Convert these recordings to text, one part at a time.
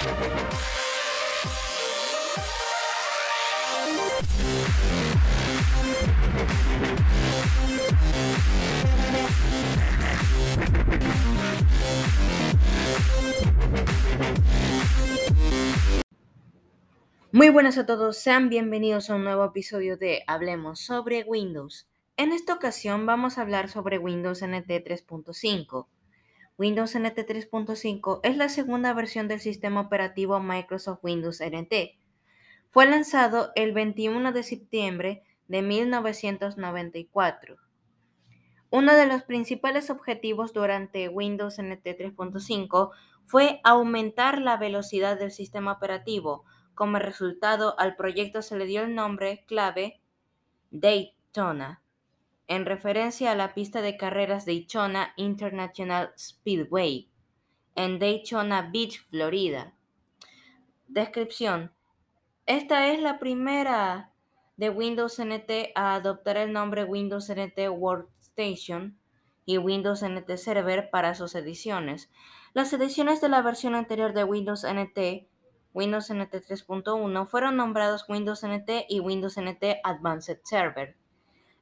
Muy buenas a todos, sean bienvenidos a un nuevo episodio de Hablemos sobre Windows. En esta ocasión vamos a hablar sobre Windows NT 3.5. Windows NT 3.5 es la segunda versión del sistema operativo Microsoft Windows NT. Fue lanzado el 21 de septiembre de 1994. Uno de los principales objetivos durante Windows NT 3.5 fue aumentar la velocidad del sistema operativo, como resultado, al proyecto se le dio el nombre clave Daytona, en referencia a la pista de carreras Daytona International Speedway, en Daytona Beach, Florida. Descripción. Esta es la primera de Windows NT a adoptar el nombre Windows NT Workstation y Windows NT Server para sus ediciones. Las ediciones de la versión anterior de Windows NT Windows NT 3.1 fueron nombrados Windows NT y Windows NT Advanced Server.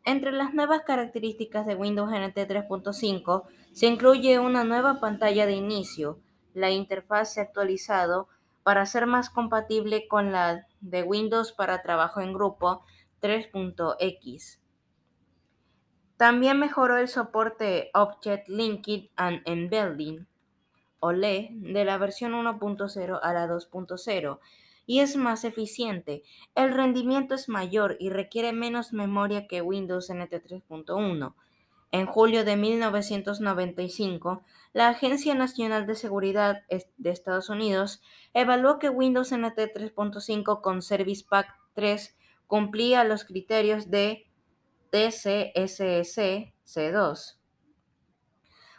Entre las nuevas características de Windows NT 3.5 se incluye una nueva pantalla de inicio, la interfaz se ha actualizado para ser más compatible con la de Windows para trabajo en grupo 3.x. También mejoró el soporte Object Linked and Embedding OLE de la versión 1.0 a la 2.0 y es más eficiente. El rendimiento es mayor y requiere menos memoria que Windows NT 3.1. En julio de 1995, la Agencia Nacional de Seguridad de Estados Unidos evaluó que Windows NT 3.5 con Service Pack 3 cumplía los criterios de TCSS C2.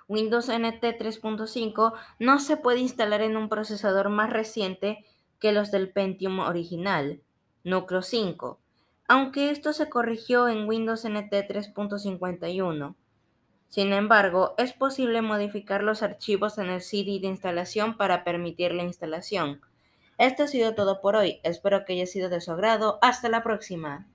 Windows NT 3.5 no se puede instalar en un procesador más reciente que los del Pentium original, Núcleo 5, aunque esto se corrigió en Windows NT 3.51. Sin embargo, es posible modificar los archivos en el CD de instalación para permitir la instalación. Esto ha sido todo por hoy, espero que haya sido de su agrado, hasta la próxima.